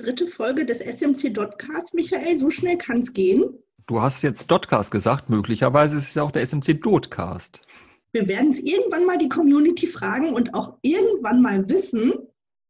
dritte Folge des SMC Dotcast. Michael, so schnell kann es gehen. Du hast jetzt Dotcast gesagt, möglicherweise ist es ja auch der SMC Dotcast. Wir werden es irgendwann mal die Community fragen und auch irgendwann mal wissen.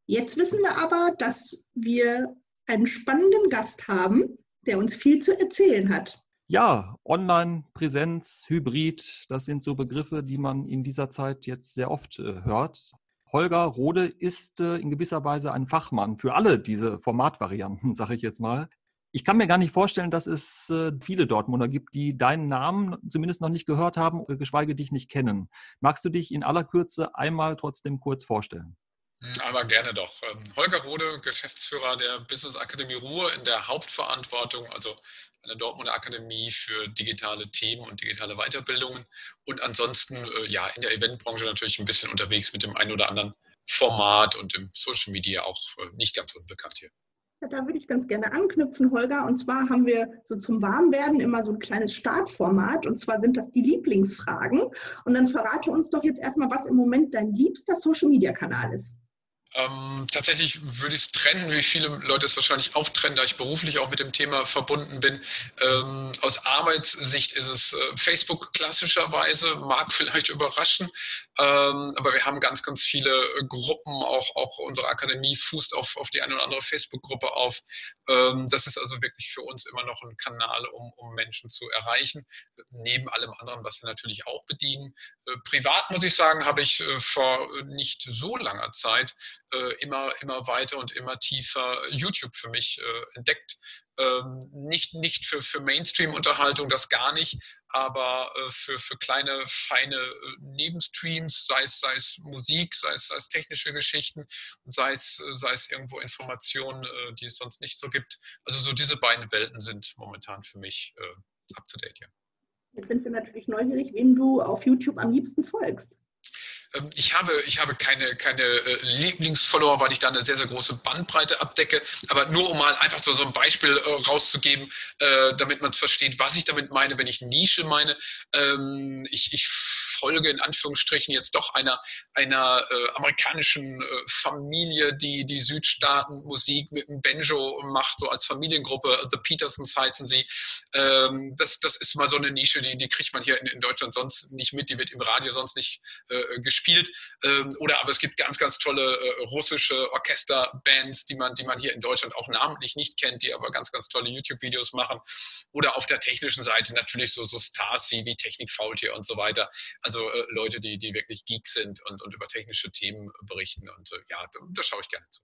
Jetzt wissen wir aber, dass wir einen spannenden Gast haben, der uns viel zu erzählen hat. Ja, Online, Präsenz, Hybrid, das sind so Begriffe, die man in dieser Zeit jetzt sehr oft äh, hört. Holger Rode ist äh, in gewisser Weise ein Fachmann für alle diese Formatvarianten, sage ich jetzt mal. Ich kann mir gar nicht vorstellen, dass es äh, viele Dortmunder gibt, die deinen Namen zumindest noch nicht gehört haben, geschweige dich nicht kennen. Magst du dich in aller Kürze einmal trotzdem kurz vorstellen? Hm, aber gerne doch. Ähm, Holger Rode, Geschäftsführer der Business Akademie Ruhr in der Hauptverantwortung, also an der Dortmunder Akademie für digitale Themen und digitale Weiterbildungen. Und ansonsten äh, ja in der Eventbranche natürlich ein bisschen unterwegs mit dem einen oder anderen Format und im Social Media auch äh, nicht ganz unbekannt hier. Ja, da würde ich ganz gerne anknüpfen, Holger. Und zwar haben wir so zum Warmwerden immer so ein kleines Startformat. Und zwar sind das die Lieblingsfragen. Und dann verrate uns doch jetzt erstmal, was im Moment dein liebster Social-Media-Kanal ist. Ähm, tatsächlich würde ich es trennen, wie viele Leute es wahrscheinlich auch trennen, da ich beruflich auch mit dem Thema verbunden bin. Ähm, aus Arbeitssicht ist es äh, Facebook klassischerweise, mag vielleicht überraschen, ähm, aber wir haben ganz, ganz viele äh, Gruppen, auch, auch unsere Akademie fußt auf, auf die eine oder andere Facebook-Gruppe auf. Ähm, das ist also wirklich für uns immer noch ein Kanal, um, um Menschen zu erreichen, neben allem anderen, was wir natürlich auch bedienen. Äh, privat muss ich sagen, habe ich äh, vor nicht so langer Zeit immer, immer weiter und immer tiefer YouTube für mich äh, entdeckt. Ähm, nicht, nicht für, für Mainstream-Unterhaltung, das gar nicht, aber äh, für, für kleine, feine äh, Nebenstreams, sei es, sei es Musik, sei es, sei es technische Geschichten, sei es, äh, sei es irgendwo Informationen, äh, die es sonst nicht so gibt. Also so diese beiden Welten sind momentan für mich up to date, ja. Jetzt sind wir natürlich neugierig, wem du auf YouTube am liebsten folgst. Ähm, ich habe, ich habe keine, keine äh, Lieblingsfollower, weil ich da eine sehr, sehr große Bandbreite abdecke. Aber nur um mal einfach so, so ein Beispiel äh, rauszugeben, äh, damit man es versteht, was ich damit meine, wenn ich Nische meine. Ähm, ich, ich Folge in Anführungsstrichen jetzt doch einer, einer äh, amerikanischen äh, Familie, die die Südstaaten-Musik mit dem Banjo macht, so als Familiengruppe. The Petersons heißen sie. Ähm, das, das ist mal so eine Nische, die, die kriegt man hier in, in Deutschland sonst nicht mit, die wird im Radio sonst nicht äh, gespielt. Ähm, oder aber es gibt ganz, ganz tolle äh, russische Orchesterbands, die man, die man hier in Deutschland auch namentlich nicht kennt, die aber ganz, ganz tolle YouTube-Videos machen. Oder auf der technischen Seite natürlich so, so Stars wie, wie Technik Faultier und so weiter. Also also äh, Leute, die, die wirklich Geeks sind und, und über technische Themen berichten. Und äh, ja, da, da schaue ich gerne zu.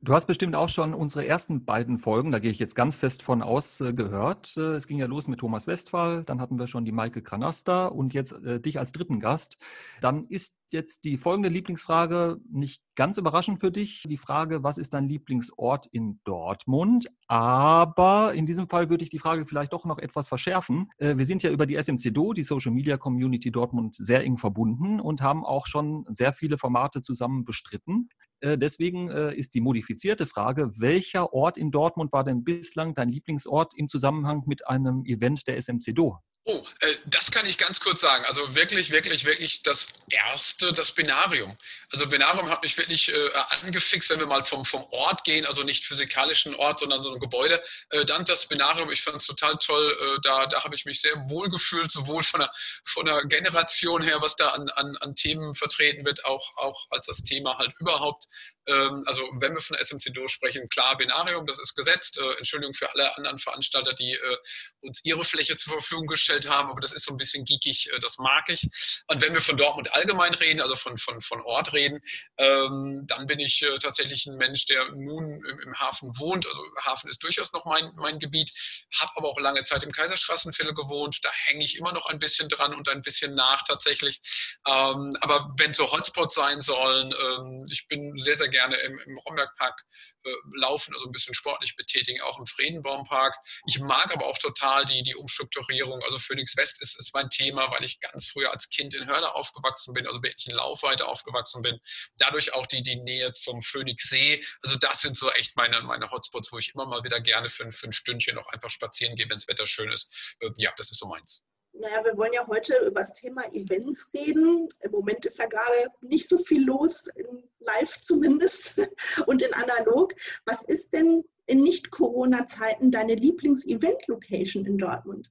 Du hast bestimmt auch schon unsere ersten beiden Folgen, da gehe ich jetzt ganz fest von aus, äh, gehört. Äh, es ging ja los mit Thomas Westphal, dann hatten wir schon die Maike Kranasta und jetzt äh, dich als dritten Gast. Dann ist jetzt die folgende Lieblingsfrage nicht ganz überraschend für dich. Die Frage, was ist dein Lieblingsort in Dortmund? Aber in diesem Fall würde ich die Frage vielleicht doch noch etwas verschärfen. Äh, wir sind ja über die SMCDO, die Social Media Community Dortmund, sehr eng verbunden und haben auch schon sehr viele Formate zusammen bestritten. Äh, deswegen äh, ist die modifizierte Frage, welcher Ort in Dortmund war denn bislang dein Lieblingsort im Zusammenhang mit einem Event der SMCDO? Oh, äh, das kann ich ganz kurz sagen. Also wirklich, wirklich, wirklich das erste, das Binarium. Also Binarium hat mich wirklich äh, angefixt, wenn wir mal vom, vom Ort gehen, also nicht physikalischen Ort, sondern so ein Gebäude. Äh, dann das Binarium, ich fand es total toll. Äh, da da habe ich mich sehr wohl gefühlt, sowohl von der, von der Generation her, was da an, an, an Themen vertreten wird, auch, auch als das Thema halt überhaupt. Ähm, also wenn wir von der SMC sprechen, klar, Binarium, das ist gesetzt. Äh, Entschuldigung für alle anderen Veranstalter, die äh, uns ihre Fläche zur Verfügung gestellt vorgestellt haben, aber das ist so ein bisschen geekig, äh, das mag ich. Und wenn wir von Dortmund allgemein reden, also von, von, von Ort reden, ähm, dann bin ich äh, tatsächlich ein Mensch, der nun im, im, Hafen wohnt. Also Hafen ist durchaus noch mein, mein Gebiet, habe aber auch lange Zeit im Kaiserstraßenviertel gewohnt. Da hänge ich immer noch ein bisschen dran und ein bisschen nach tatsächlich. Ähm, aber wenn so Hotspots sein sollen, ähm, ich bin sehr, sehr gerne im, im Rombergpark äh, laufen, also ein bisschen sportlich betätigen, auch im Friedenbaumpark. Ich mag aber auch total die, die Umstrukturierung, also Phoenix West ist, ist mein Thema, weil ich ganz früher als Kind in Hörner aufgewachsen bin, also wirklich in Laufweite aufgewachsen bin. Dadurch auch die, die Nähe zum Phoenix See. Also das sind so echt meine, meine Hotspots, wo ich immer mal wieder gerne für, für ein Stündchen noch einfach spazieren gehe, wenn das Wetter schön ist. Äh, ja, das ist so meins. Naja, wir wollen ja heute über das Thema Events reden. Im Moment ist ja gerade nicht so viel los, in live zumindest und in analog. Was ist denn in Nicht-Corona-Zeiten deine Lieblings-Event-Location in Dortmund?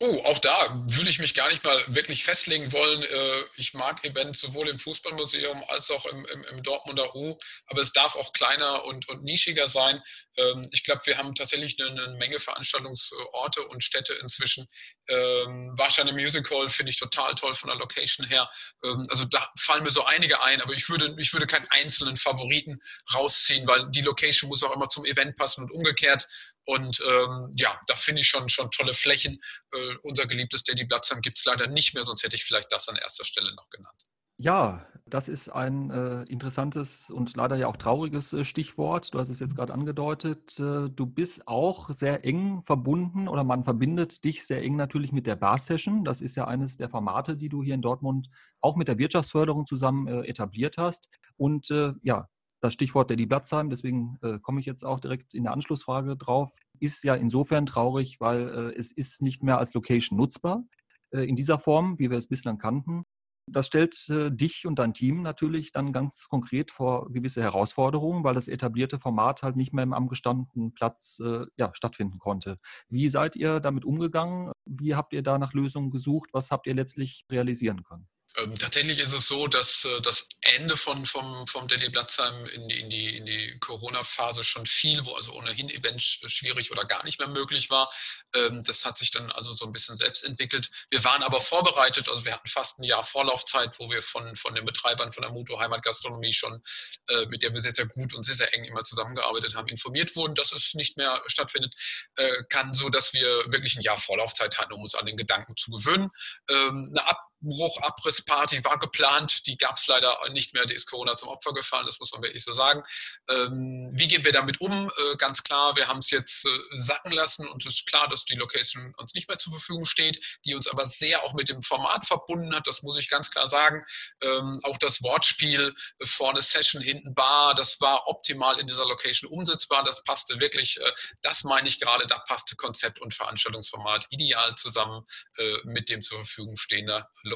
Oh, auch da würde ich mich gar nicht mal wirklich festlegen wollen. Äh, ich mag Events sowohl im Fußballmuseum als auch im, im, im Dortmunder U, aber es darf auch kleiner und, und nischiger sein. Ähm, ich glaube, wir haben tatsächlich eine, eine, Menge Veranstaltungsorte und Städte inzwischen. Ähm, Warsteiner Music Hall finde ich total toll von der Location her. Ähm, also da fallen mir so einige ein, aber ich würde, ich würde keinen einzelnen Favoriten rausziehen, weil die Location muss auch immer zum Event passen und umgekehrt. Und ähm, ja, da finde ich schon, schon tolle Flächen. Äh, unser geliebtes Daddy Blatzheim gibt es leider nicht mehr, sonst hätte ich vielleicht das an erster Stelle noch genannt. Ja, das ist ein äh, interessantes und leider ja auch trauriges äh, Stichwort. Du hast es jetzt gerade angedeutet. Äh, du bist auch sehr eng verbunden oder man verbindet dich sehr eng natürlich mit der Bar Session. Das ist ja eines der Formate, die du hier in Dortmund auch mit der Wirtschaftsförderung zusammen äh, etabliert hast. Und äh, ja, das Stichwort Daddy Blatzheim, deswegen äh, komme ich jetzt auch direkt in der Anschlussfrage drauf, ist ja insofern traurig, weil es ist nicht mehr als Location nutzbar in dieser Form, wie wir es bislang kannten. Das stellt äh, dich und dein Team natürlich dann ganz konkret vor gewisse Herausforderungen, weil das etablierte Format halt nicht mehr am gestandenen Platz äh, ja, stattfinden konnte. Wie seid ihr damit umgegangen? Wie habt ihr da nach Lösungen gesucht? Was habt ihr letztlich realisieren können? Ähm, tatsächlich ist es so, dass äh, das Ende von, vom, vom Delhi Blatzheim in die, in die, in die Corona-Phase schon fiel, wo also ohnehin Events schwierig oder gar nicht mehr möglich war. Ähm, das hat sich dann also so ein bisschen selbst entwickelt. Wir waren aber vorbereitet, also wir hatten fast ein Jahr Vorlaufzeit, wo wir von, von den Betreibern von der Muto Heimatgastronomie schon, äh, mit der wir sehr, sehr gut und sehr, sehr eng immer zusammengearbeitet haben, informiert wurden, dass es nicht mehr stattfindet äh, kann, so dass wir wirklich ein Jahr Vorlaufzeit hatten, um uns an den Gedanken zu gewöhnen. Ähm, eine Ab Abbruch, Abrissparty war geplant, die gab es leider nicht mehr, die ist Corona zum Opfer gefallen, das muss man wirklich so sagen. Ähm, wie gehen wir damit um? Äh, ganz klar, wir haben es jetzt äh, sacken lassen und es ist klar, dass die Location uns nicht mehr zur Verfügung steht, die uns aber sehr auch mit dem Format verbunden hat, das muss ich ganz klar sagen. Ähm, auch das Wortspiel, äh, vorne Session, hinten Bar, das war optimal in dieser Location umsetzbar, das passte wirklich, äh, das meine ich gerade, da passte Konzept und Veranstaltungsformat ideal zusammen äh, mit dem zur Verfügung stehenden Location.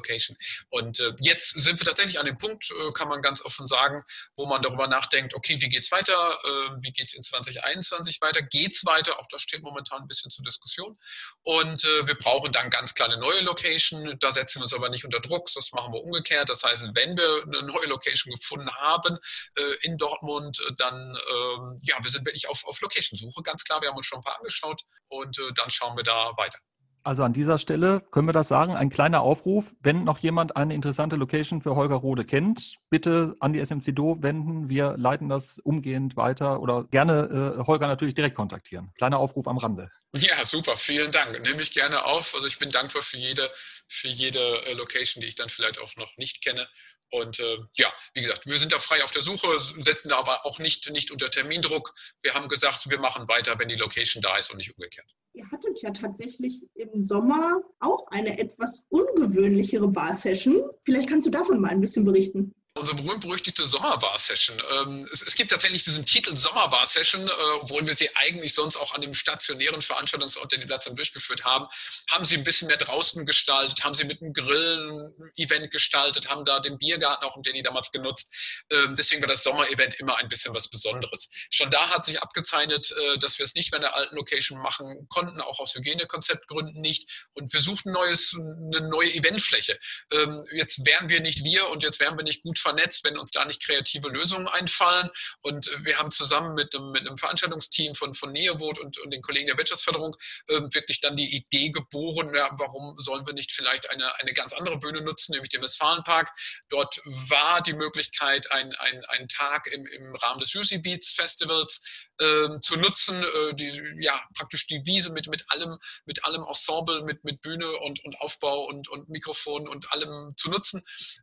Und äh, jetzt sind wir tatsächlich an dem Punkt, äh, kann man ganz offen sagen, wo man darüber nachdenkt, okay, wie geht es weiter? Äh, wie geht es in 2021 weiter? Geht es weiter? Auch das steht momentan ein bisschen zur Diskussion. Und äh, wir brauchen dann ganz klar eine neue Location. Da setzen wir uns aber nicht unter Druck, das machen wir umgekehrt. Das heißt, wenn wir eine neue Location gefunden haben äh, in Dortmund, äh, dann, ähm, ja, wir sind wirklich auf, auf Location-Suche, ganz klar. Wir haben uns schon ein paar angeschaut und dann schauen wir da weiter. Also an dieser Stelle können wir das sagen, ein kleiner Aufruf, wenn noch jemand eine interessante Location für Holger Rode kennt, bitte an die SMC Do wenden. Wir leiten das umgehend weiter oder gerne äh, Holger natürlich direkt kontaktieren. Kleiner Aufruf am Rande. Ja, super, vielen Dank. Nehme ich gerne auf. Also ich bin dankbar für jede, für jede äh, Location, die ich dann vielleicht auch noch nicht kenne. Und äh, ja, wie gesagt, wir sind da frei auf der Suche, setzen da aber auch nicht, nicht unter Termindruck. Wir haben gesagt, wir machen weiter, wenn die Location da ist und nicht umgekehrt. Ihr hattet ja tatsächlich im Sommer auch eine etwas ungewöhnlichere Bar-Session. Vielleicht kannst du davon mal ein bisschen berichten unsere berühmt-berüchtigte Sommerbar-Session. Ähm, es, gibt tatsächlich diesen Titel Sommerbar-Session, äh, obwohl wir sie eigentlich sonst auch an dem stationären Veranstaltungsort, den die Platzheim durchgeführt haben, haben sie ein bisschen mehr draußen gestaltet, haben sie mit einem Grillen-Event gestaltet, haben da den Biergarten auch im Danny damals genutzt. Ähm, deswegen war das Sommer-Event immer ein bisschen was Besonderes. Schon da hat sich abgezeichnet, äh, dass wir es nicht mehr in der alten Location machen konnten, auch aus Hygienekonzeptgründen nicht. Und wir suchten neues, eine neue Eventfläche. Ähm, jetzt wären wir nicht wir und jetzt wären wir nicht gut vernetzt, wenn uns da nicht kreative Lösungen einfallen. Und äh, wir haben zusammen mit einem, mit einem Veranstaltungsteam von, von Neovot und, und den Kollegen der Wirtschaftsförderung äh, wirklich dann die Idee geboren, ja, warum sollen wir nicht vielleicht eine, eine ganz andere Bühne nutzen, nämlich den Westfalenpark. Dort war die Möglichkeit, ein, ein, ein Tag im, im Rahmen des Juicy Beats Festivals äh, zu nutzen, äh, die, ja, praktisch die Wiese mit, mit allem, mit allem Ensemble, mit, mit Bühne und, und Aufbau und, und Mikrofon und allem zu nutzen.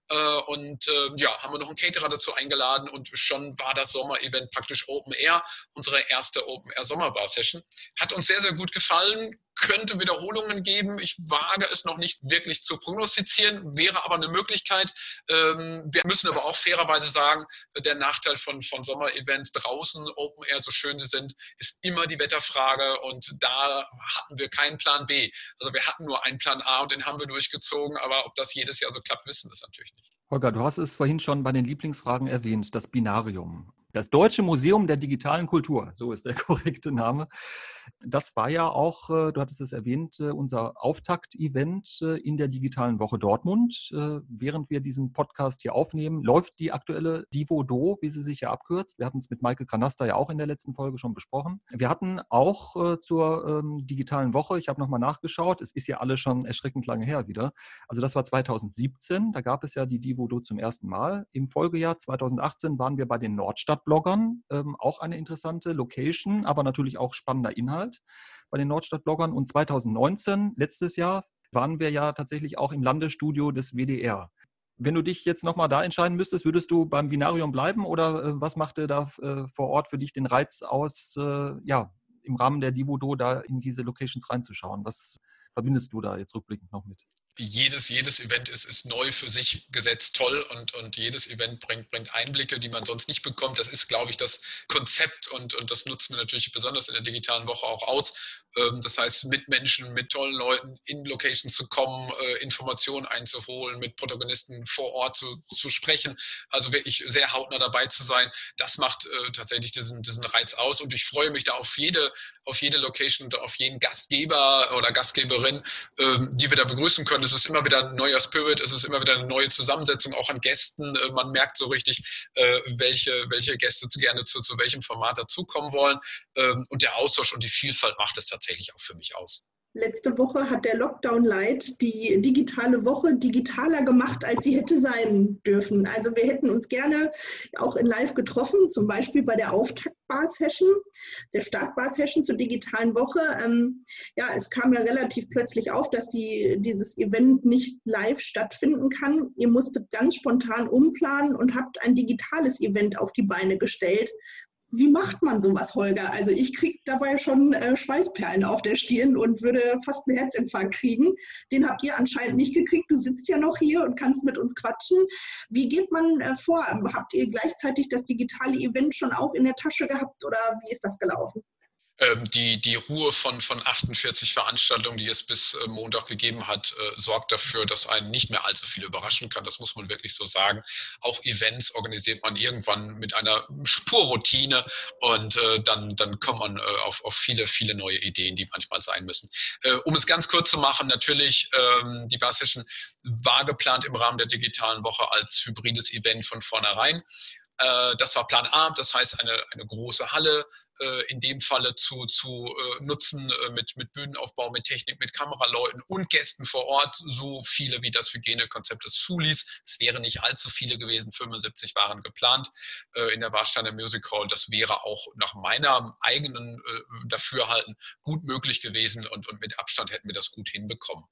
Äh, und äh, ja, haben wir noch einen Caterer dazu eingeladen und schon war das Sommer-Event praktisch Open Air, unsere erste Open Air Sommerbar-Session. Hat uns sehr, sehr gut gefallen, könnte Wiederholungen geben. Ich wage es noch nicht wirklich zu prognostizieren, wäre aber eine Möglichkeit. Ähm, wir müssen aber auch fairerweise sagen, der Nachteil von, von Sommerevents draußen, Open Air, so schön sie sind, ist immer die Wetterfrage und da hatten wir keinen Plan B. Also wir hatten nur einen Plan A und den haben wir durchgezogen, aber ob das jedes Jahr so klappt, wissen wir es natürlich nicht. Holger, du hast es vorhin schon bei den Lieblingsfragen erwähnt, das Binarium. Das Deutsche Museum der digitalen Kultur, so ist der korrekte Name. Das war ja auch, äh, du hattest es erwähnt, äh, unser Auftakt-Event äh, in der digitalen Woche Dortmund. Während wir diesen Podcast hier aufnehmen, läuft die aktuelle Divo-Do, wie sie sich ja abkürzt. Wir hatten es mit Maike Kranasta ja auch in der letzten Folge schon besprochen. Wir hatten auch zur ähm, digitalen Woche, ich habe nochmal nachgeschaut, es ist ja alle schon erschreckend lange her wieder. Also das war 2017, da gab es ja die Divo-Do zum ersten Mal. Im Folgejahr 2018 waren wir bei den Nordstadt-Bloggern, ähm, auch eine interessante Location, aber natürlich auch spannender Inhalt. Inhalt bei den Nordstadt-Bloggern. Und 2019, letztes Jahr, waren wir ja tatsächlich auch im Landesstudio des WDR. Wenn du dich jetzt nochmal da entscheiden müsstest, würdest du beim Binarium bleiben oder äh, was machte da äh, vor Ort für dich den Reiz aus, äh, ja, im Rahmen der Divodo da in diese Locations reinzuschauen? Was verbindest du da jetzt rückblickend noch mit? Jedes, jedes Event ist, ist neu für sich gesetzt, toll und, und jedes Event bringt, bringt Einblicke, die man sonst nicht bekommt. Das ist, glaube ich, das Konzept und, und das nutzen wir natürlich besonders in der digitalen Woche auch aus. Ähm, das heißt, mit Menschen, mit tollen Leuten in Locations zu kommen, äh, Informationen einzuholen, mit Protagonisten vor Ort zu, zu sprechen, also wirklich sehr hautnah dabei zu sein, das macht äh, tatsächlich diesen, diesen Reiz aus und ich freue mich da auf jede, auf jede Location auf jeden Gastgeber oder Gastgeberin, ähm, die wir da begrüßen können es ist immer wieder ein neuer Spirit, es ist immer wieder eine neue Zusammensetzung, auch an Gästen. Äh, man merkt so richtig, äh, welche, welche Gäste gerne zu, zu welchem Format dazukommen wollen. Ähm, und der Austausch und die Vielfalt macht es tatsächlich auch für mich aus. Letzte Woche hat der Lockdown Light die digitale Woche digitaler gemacht, als sie hätte sein dürfen. Also wir hätten uns gerne auch in Live getroffen, zum Beispiel bei der Auftakt-Bar-Session, der Start-Bar-Session zur digitalen Woche. Ähm, ja, es kam ja relativ plötzlich auf, dass die, dieses Event nicht live stattfinden kann. Ihr musstet ganz spontan umplanen und habt ein digitales Event auf die Beine gestellt, wie macht man sowas, Holger? Also ich kriege dabei schon äh, Schweißperlen auf der Stirn und würde fast einen Herzinfarkt kriegen. Den habt ihr anscheinend nicht gekriegt. Du sitzt ja noch hier und kannst mit uns quatschen. Wie geht man äh, vor? Habt ihr gleichzeitig das digitale Event schon auch in der Tasche gehabt oder wie ist das gelaufen? Ähm, die, die Ruhe von, von 48 Veranstaltungen, die es bis äh, Montag gegeben hat, äh, sorgt dafür, dass einen nicht mehr allzu viel überraschen kann. Das muss man wirklich so sagen. Auch Events organisiert man irgendwann mit einer Spurroutine und äh, dann, dann kommt man auf, auf viele, viele neue Ideen, die manchmal sein müssen. um es ganz kurz zu machen, natürlich, ähm, die Bar Session war geplant im Rahmen der digitalen Woche als hybrides Event von vornherein. das war Plan A, das heißt eine, eine große Halle in dem Falle zu, zu äh, nutzen äh, mit, mit Bühnenaufbau, mit Technik, mit Kameraleuten und Gästen vor Ort, so viele wie das Hygienekonzept es zuließ. Es wären nicht allzu viele gewesen, 75 waren geplant in der Warsteiner Music Hall. Das wäre auch nach meiner eigenen Dafürhalten gut möglich gewesen und, und mit Abstand hätten wir das gut hinbekommen.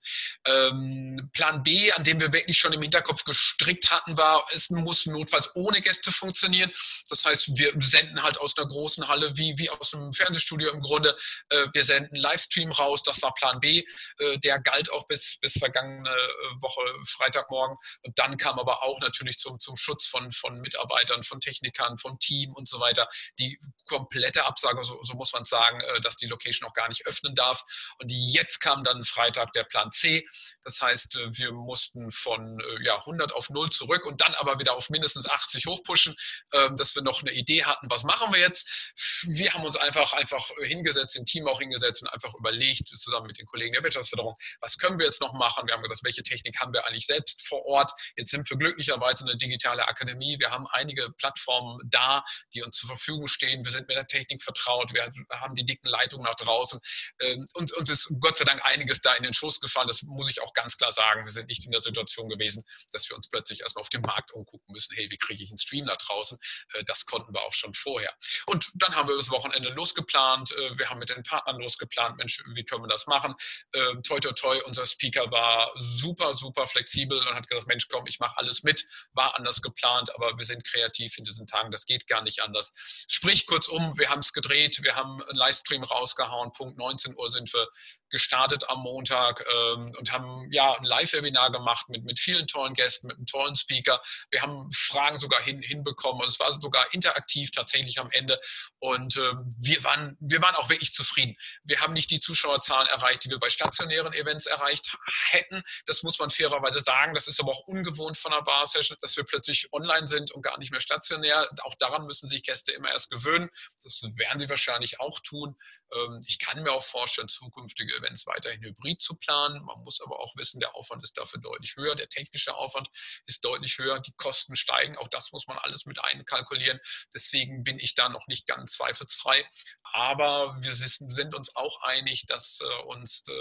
Ähm, Plan B, an dem wir wirklich schon im Hinterkopf gestrickt hatten, war, es muss notfalls ohne Gäste funktionieren. Das heißt, wir senden halt aus einer großen Halle wie wie, aus einem Fernsehstudio im Grunde. Äh, wir senden Livestream raus, das war Plan B. Äh, der galt auch bis, bis vergangene äh, Woche Freitagmorgen. Und dann kam aber auch natürlich zum, zum Schutz von, von Mitarbeitern, von Technikern, vom Team und so weiter die komplette Absage, so, so muss man sagen, dass die Location auch gar nicht öffnen darf. Und jetzt kam dann Freitag der Plan C. Das heißt, wir mussten von ja, 100 auf 0 zurück und dann aber wieder auf mindestens 80 hochpushen, ähm, dass wir noch eine Idee hatten, was machen wir jetzt? wir haben uns einfach, einfach hingesetzt, im Team auch hingesetzt und einfach überlegt, zusammen mit den Kollegen der Wirtschaftsförderung, was können wir jetzt noch machen? Wir haben gesagt, welche Technik haben wir eigentlich selbst vor Ort? Jetzt sind wir glücklicherweise eine digitale Akademie. Wir haben einige Plattformen da, die uns zur Verfügung stehen. Wir sind mit der Technik vertraut. Wir haben die dicken Leitungen nach draußen. Ähm, und uns ist Gott sei Dank einiges da in den Schoß gefallen. Das muss ich auch ganz klar sagen. Wir sind nicht in der Situation gewesen, dass wir uns plötzlich erstmal auf dem Markt umgucken müssen. Hey, wie kriege ich einen Stream da draußen? Äh, das konnten wir auch schon vorher. Und dann haben wir das Wochenende losgeplant. Äh, wir haben mit den Partnern losgeplant, Mensch, wie können wir das machen? Ähm, toi, toi, toi, unser Speaker war super, super flexibel und hat gesagt, Mensch, komm, ich mache alles mit. War anders geplant, aber wir sind kreativ in diesen Tagen. Das geht gar nicht anders. Sprich, kurzum, wir haben es gedreht, wir haben einen Livestream rausgehauen. Punkt 19 Uhr sind wir gestartet am Montag ähm, und haben ja ein Live-Webinar gemacht mit, mit vielen tollen Gästen, mit einem tollen Speaker. Wir haben Fragen sogar hin, hinbekommen und es war sogar interaktiv tatsächlich am Ende. Und äh, wir, waren, wir waren auch wirklich zufrieden. Wir haben nicht die Zuschauerzahlen erreicht, die wir bei stationären Events erreicht hätten. Das muss man fairerweise sagen. Das ist aber auch ungewohnt von einer Bar-Session, dass wir plötzlich online sind und gar nicht mehr stationär. Auch daran müssen sich Gäste immer erst gewöhnen. Das werden sie wahrscheinlich auch tun. Ähm, ich kann mir auch vorstellen, zukünftige Events weiterhin hybrid zu planen. Man muss aber auch wissen, der Aufwand ist dafür deutlich höher. Der technische Aufwand ist deutlich höher. Die Kosten steigen. Auch das muss man alles mit einkalkulieren. Deswegen bin ich da noch nicht ganz zweifelsfrei. Aber wir sind uns auch einig, dass äh, uns äh,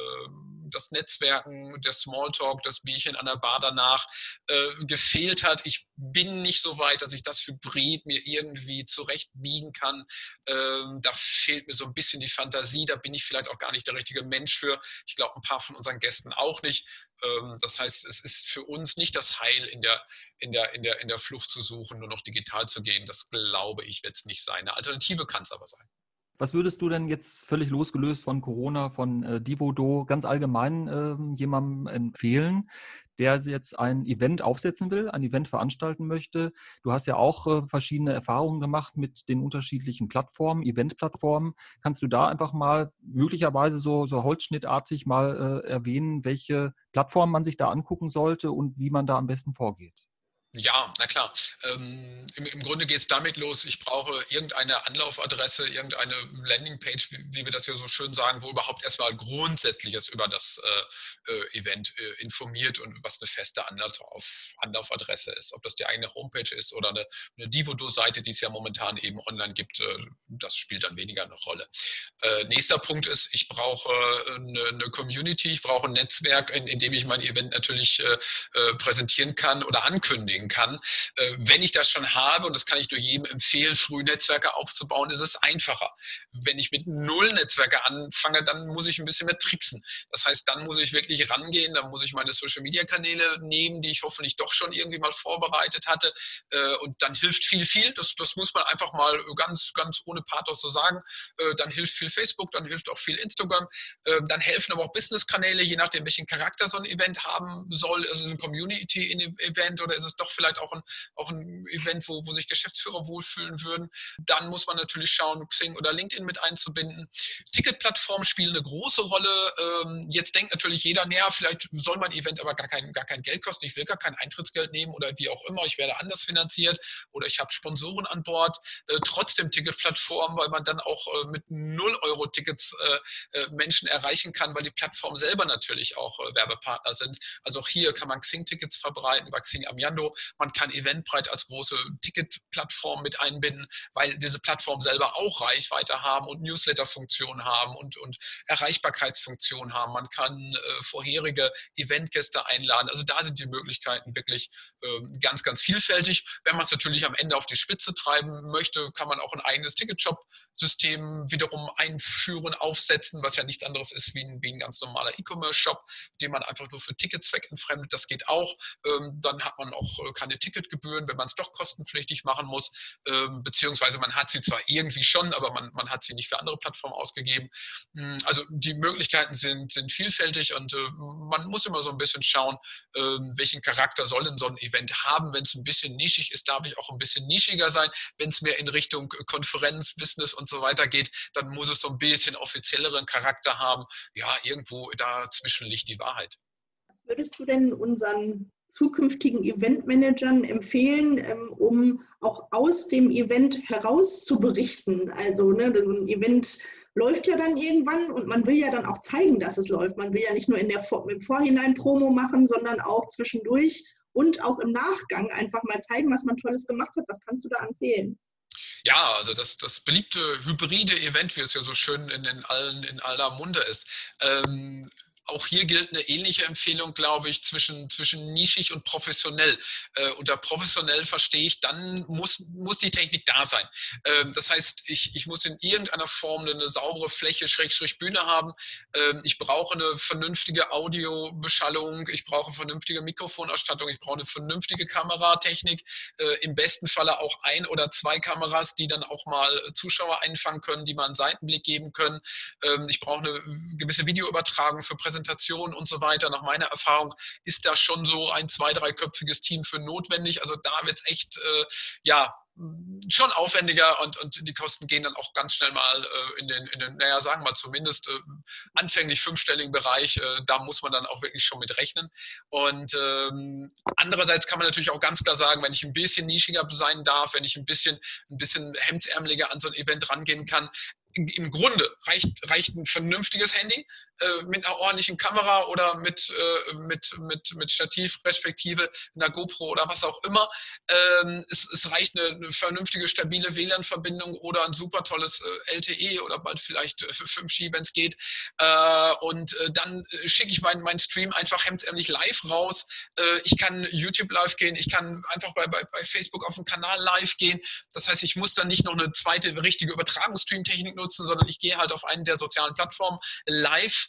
das Netzwerken, der Smalltalk, das Bierchen an der Bar danach äh, gefehlt hat. Ich bin nicht so weit, dass ich das Hybrid mir irgendwie zurechtbiegen kann. Ähm, da fehlt mir so ein bisschen die Fantasie. Da bin ich vielleicht auch gar nicht der richtige Mensch für. Ich glaube, ein paar von unseren Gästen auch nicht. Ähm, das heißt, es ist für uns nicht das Heil in der, in der, in der, in der Flucht zu suchen, nur noch digital zu gehen. Das glaube ich, wird es nicht sein. Eine Alternative kann es aber sein. Was würdest du denn jetzt völlig losgelöst von Corona, von äh, Divodo, ganz allgemein äh, jemandem empfehlen, der jetzt ein Event aufsetzen will, ein Event veranstalten möchte? Du hast ja auch äh, verschiedene Erfahrungen gemacht mit den unterschiedlichen Plattformen, Eventplattformen. Kannst du da einfach mal möglicherweise so, so holzschnittartig mal äh, erwähnen, welche Plattformen man sich da angucken sollte und wie man da am besten vorgeht? Ja, na klar. Ähm, im, im, Grunde geht es damit los, ich brauche irgendeine Anlaufadresse, irgendeine Landingpage, wie, wie, wir das ja so schön sagen, wo überhaupt erstmal Grundsätzliches über das äh, äh, Event äh, informiert und was eine feste Anlauf, Anlaufadresse ist. Ob das die eigene Homepage ist oder eine, eine Divodo-Seite, die es ja momentan eben online gibt, äh, das spielt dann weniger eine Rolle. Äh, nächster Punkt ist, ich brauche eine, eine, Community, ich brauche ein Netzwerk, in, in dem ich mein Event natürlich äh, präsentieren kann oder ankündigen bringen kann. Äh, wenn ich das schon habe, und das kann ich nur jedem empfehlen, früh Netzwerke aufzubauen, ist es einfacher. Wenn ich mit null Netzwerke anfange, dann muss ich ein bisschen mehr tricksen. Das heißt, dann muss ich wirklich rangehen, dann muss ich meine Social-Media-Kanäle nehmen, die ich hoffentlich doch schon irgendwie mal vorbereitet hatte. Äh, und dann hilft viel, viel. Das, das muss man einfach mal ganz, ganz ohne Pathos so sagen. Äh, dann hilft viel Facebook, dann hilft auch viel Instagram. Dann helfen aber auch Business-Kanäle, je nachdem, welchen Charakter so ein Event haben soll. Also ist es ein Community-Event oder ist es doch auch vielleicht auch ein, auch ein Event, wo, wo sich Geschäftsführer wohlfühlen würden. Dann muss man natürlich schauen, Xing oder LinkedIn mit einzubinden. Ticketplattformen spielen eine große Rolle. Ähm, jetzt denkt natürlich jeder, naja, vielleicht soll mein Event aber gar kein, gar kein Geld kosten. Ich will gar kein Eintrittsgeld nehmen oder wie auch immer. Ich werde anders finanziert oder ich habe Sponsoren an Bord. Äh, trotzdem Ticketplattformen, weil man dann auch äh, mit 0 Euro Tickets äh, Menschen erreichen kann, weil die Plattformen selber natürlich auch Werbepartner sind. Also auch hier kann man Xing-Tickets verbreiten über Xing Amiando. Man kann Eventbrite als große Ticketplattform mit einbinden, weil diese Plattformen selber auch Reichweite haben und Newsletter-Funktionen haben und, und Erreichbarkeitsfunktionen haben. Man kann äh, vorherige Eventgäste einladen. Also da sind die Möglichkeiten wirklich äh, ganz, ganz vielfältig. Wenn man es natürlich am Ende auf die Spitze treiben möchte, kann man auch ein eigenes Ticketshop-System wiederum einführen, aufsetzen, was ja nichts anderes ist wie ein, wie ein ganz normaler E-Commerce-Shop, den man einfach nur für Ticketzweck entfremdet. Das geht auch. Ähm, dann hat man auch äh, keine Ticketgebühren, wenn man es doch kostenpflichtig machen muss, ähm, beziehungsweise man hat sie zwar irgendwie schon, aber man, man hat sie nicht für andere Plattformen ausgegeben. Hm, also die Möglichkeiten sind, sind vielfältig und äh, man muss immer so ein bisschen schauen, äh, welchen Charakter soll denn so ein Event haben. Wenn es ein bisschen nischig ist, darf ich auch ein bisschen nischiger sein. Wenn es mehr in Richtung Konferenz, Business und so weiter geht, dann muss es so ein bisschen offizielleren Charakter haben. Ja, irgendwo dazwischen liegt die Wahrheit. Würdest du denn unseren zukünftigen Eventmanagern empfehlen, ähm, um auch aus dem Event heraus zu berichten? Also ne, ein Event läuft ja dann irgendwann und man will ja dann auch zeigen, dass es läuft. Man will ja nicht nur in der, im Vorhinein Promo machen, sondern auch zwischendurch und auch im Nachgang einfach mal zeigen, was man Tolles gemacht hat. Was kannst du da empfehlen? Ja, also das, das beliebte hybride Event, wie es ja so schön in, in, allen, in aller Munde ist. Ähm, auch hier gilt eine ähnliche Empfehlung, glaube ich, zwischen, zwischen nischig und professionell. Äh, unter professionell verstehe ich, dann muss, muss die Technik da sein. Ähm, das heißt, ich, ich muss in irgendeiner Form eine saubere Fläche, Schrägstrich Bühne haben. Ähm, ich brauche eine vernünftige Audiobeschallung. Ich brauche vernünftige Mikrofonausstattung. Ich brauche eine vernünftige Kameratechnik. Äh, Im besten Falle auch ein oder zwei Kameras, die dann auch mal Zuschauer einfangen können, die mal einen Seitenblick geben können. Ähm, ich brauche eine gewisse Videoübertragung für Präsentationen Präsentation und so weiter. Nach meiner Erfahrung ist da schon so ein zwei-, dreiköpfiges Team für notwendig. Also da wird es echt, äh, ja, schon aufwendiger und, und die Kosten gehen dann auch ganz schnell mal äh, in, den, in den, naja, sagen wir zumindest äh, anfänglich fünfstelligen Bereich. Äh, da muss man dann auch wirklich schon mit rechnen. Und ähm, andererseits kann man natürlich auch ganz klar sagen, wenn ich ein bisschen nischiger sein darf, wenn ich ein bisschen, ein bisschen hemdsärmeliger an so ein Event rangehen kann, im Grunde reicht, reicht ein vernünftiges Handy äh, mit einer ordentlichen Kamera oder mit, äh, mit, mit, mit Stativ respektive einer GoPro oder was auch immer. Ähm, es, es reicht eine, eine, vernünftige, stabile WLAN-Verbindung oder ein super tolles äh, LTE oder bald vielleicht 5G, äh, wenn es geht. Äh, und dann schicke ich meinen mein Stream einfach hemdsärmlich live raus. ich kann YouTube live gehen, ich kann einfach bei, bei, bei Facebook auf dem Kanal live gehen. Das heißt, ich muss dann nicht noch eine zweite richtige Übertragungsstream-Technik nutzen, sondern ich gehe halt auf einen der sozialen Plattformen live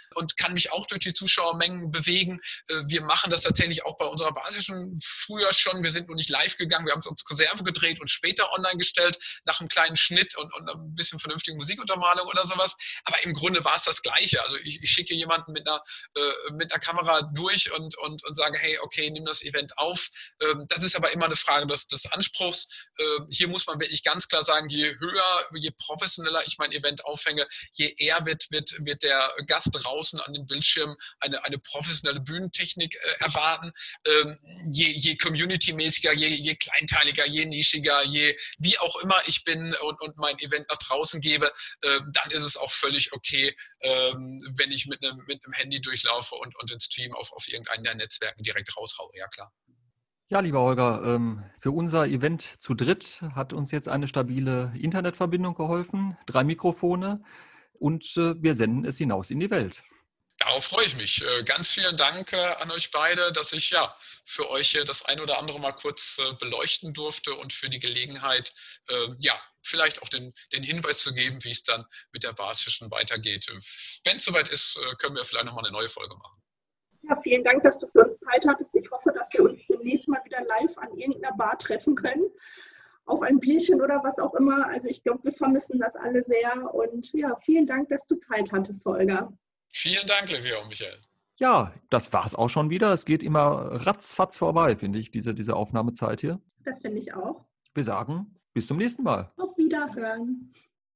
und kann mich auch durch die Zuschauermengen bewegen. Äh, wir machen das tatsächlich auch bei unserer Basis schon früher schon. Wir sind nur nicht live gegangen, wir haben es uns Konserve gedreht und später online gestellt, nach einem kleinen Schnitt und, und ein bisschen vernünftigen Musikuntermalung oder sowas. Aber im Grunde war es das Gleiche. Also ich, ich schicke jemanden mit einer, äh, mit einer Kamera durch und, und, und sage, hey, okay, nimm das Event auf. Ähm, das ist aber immer eine Frage des, des Anspruchs. Ähm, hier muss man wirklich ganz klar sagen, je höher, je professioneller ich mein Event aufhänge, je eher wird, wird, wird der Gast draußen an den Bildschirmen eine, eine professionelle Bühnentechnik äh, erwarten. Ähm, je je community-mäßiger, je, je kleinteiliger, je nischiger, je wie auch immer ich bin und, und mein Event nach draußen gebe, äh, dann ist es auch völlig okay, ähm, wenn ich mit einem, mit Handy durchlaufe und, und den Stream auf, auf irgendeinen der Netzwerken direkt raushaue. Ja, klar. Ja, lieber Holger, ähm, für unser Event zu dritt hat uns jetzt eine stabile Internetverbindung geholfen, drei Mikrofone und äh, wir senden es hinaus in die Welt. Darauf freue ich mich. Äh, ganz vielen Dank äh, an euch beide, dass ich ja für euch hier das ein oder andere mal kurz beleuchten durfte und für die Gelegenheit, ähm, ja, vielleicht auch den, den Hinweis zu geben, wie es dann mit der Basischen weitergeht. Wenn es soweit ist, können wir vielleicht nochmal eine neue Folge machen. Ja, vielen Dank, dass du für uns Zeit hattest. Ich hoffe, dass wir uns demnächst mal wieder live an irgendeiner Bar treffen können. Auf ein Bierchen oder was auch immer. Also ich glaube, wir vermissen das alle sehr. Und ja, vielen Dank, dass du Zeit hattest, Holger. Vielen Dank, Livia und Michael. Ja, das war es auch schon wieder. Es geht immer ratzfatz vorbei, finde ich, diese, diese Aufnahmezeit hier. Das finde ich auch. Wir sagen bis zum nächsten Mal. Auf Wiederhören.